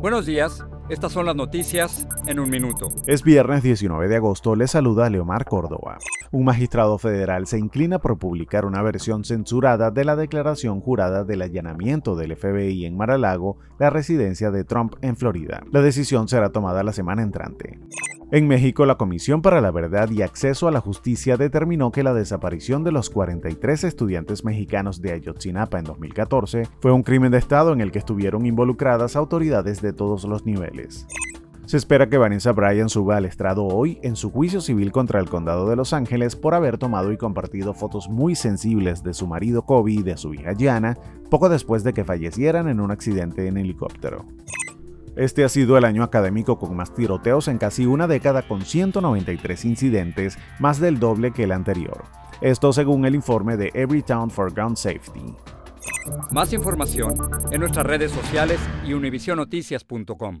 Buenos días, estas son las noticias en un minuto. Es viernes 19 de agosto, le saluda Leomar Córdoba. Un magistrado federal se inclina por publicar una versión censurada de la declaración jurada del allanamiento del FBI en Mar-a-Lago, la residencia de Trump en Florida. La decisión será tomada la semana entrante. En México, la Comisión para la Verdad y Acceso a la Justicia determinó que la desaparición de los 43 estudiantes mexicanos de Ayotzinapa en 2014 fue un crimen de Estado en el que estuvieron involucradas autoridades de todos los niveles. Se espera que Vanessa Bryan suba al estrado hoy en su juicio civil contra el condado de Los Ángeles por haber tomado y compartido fotos muy sensibles de su marido Kobe y de su hija Gianna poco después de que fallecieran en un accidente en helicóptero. Este ha sido el año académico con más tiroteos en casi una década con 193 incidentes, más del doble que el anterior. Esto según el informe de Everytown for Gun Safety. Más información en nuestras redes sociales y univisionoticias.com.